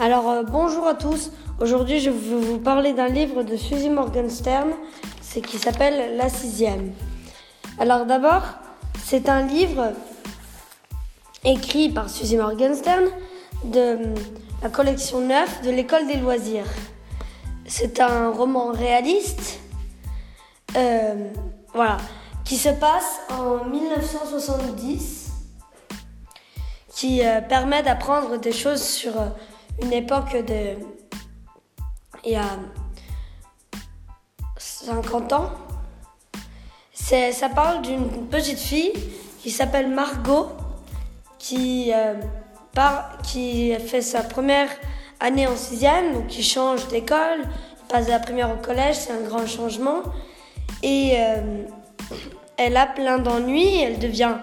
Alors euh, bonjour à tous. Aujourd'hui, je vais vous parler d'un livre de Suzy Morgenstern, c'est qui s'appelle La sixième. Alors d'abord, c'est un livre écrit par Suzy Morgenstern de euh, la collection 9 de l'école des loisirs. C'est un roman réaliste, euh, qui se passe en 1970, qui permet d'apprendre des choses sur une époque de il y a 50 ans. Ça parle d'une petite fille qui s'appelle Margot, qui, euh, qui fait sa première année en sixième, donc qui change d'école, passe de la première au collège, c'est un grand changement. Et euh, elle a plein d'ennuis, elle devient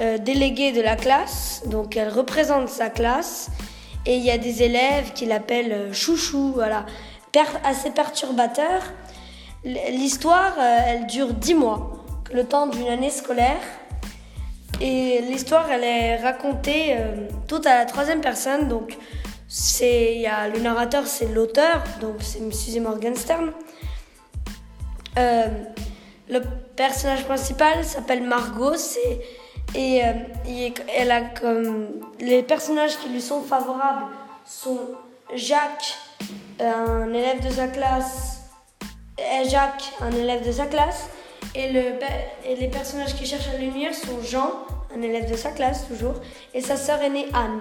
euh, déléguée de la classe, donc elle représente sa classe. Et il y a des élèves qui l'appellent euh, chouchou, voilà, assez perturbateur. L'histoire, euh, elle dure 10 mois, le temps d'une année scolaire. Et l'histoire, elle est racontée euh, toute à la troisième personne. Donc, y a le narrateur, c'est l'auteur, donc c'est Suzy Morgenstern. Le personnage principal s'appelle Margot, et euh, elle a comme les personnages qui lui sont favorables sont Jacques, un élève de sa classe, et Jacques, un élève de sa classe, et les personnages qui cherchent à l'unir sont Jean, un élève de sa classe toujours, et sa sœur aînée Anne.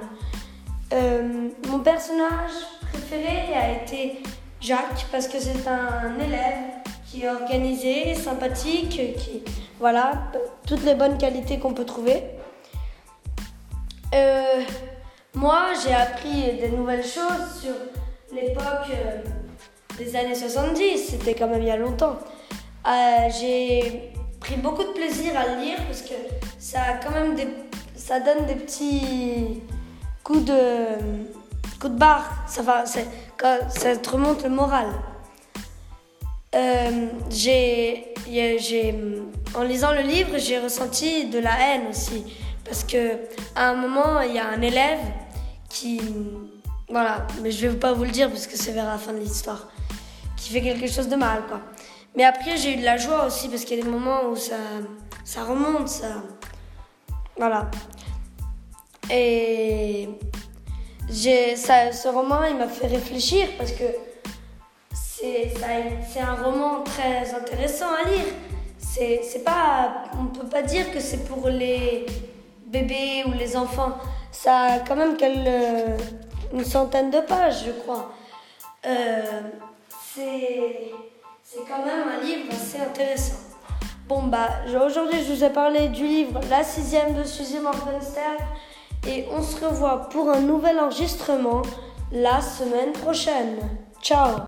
Euh, mon personnage préféré a été Jacques parce que c'est un élève organisé, sympathique, qui voilà toutes les bonnes qualités qu'on peut trouver. Euh, moi, j'ai appris des nouvelles choses sur l'époque euh, des années 70. C'était quand même il y a longtemps. Euh, j'ai pris beaucoup de plaisir à le lire parce que ça a quand même des, ça donne des petits coups de coups de barre. Ça va, ça te remonte le moral. Euh, j'ai, en lisant le livre, j'ai ressenti de la haine aussi. Parce que à un moment, il y a un élève qui. Voilà, mais je vais pas vous le dire parce que c'est vers la fin de l'histoire. Qui fait quelque chose de mal, quoi. Mais après, j'ai eu de la joie aussi parce qu'il y a des moments où ça, ça remonte, ça. Voilà. Et. Ça, ce roman, il m'a fait réfléchir parce que c'est un roman très intéressant à lire. Pas, on peut pas dire que c'est pour les bébés ou les enfants. Ça a quand même une centaine de pages, je crois. Euh, c'est c'est quand même un livre assez intéressant. Bon bah aujourd'hui je vous ai parlé du livre La sixième de Suzy Morgenstern et on se revoit pour un nouvel enregistrement la semaine prochaine. Ciao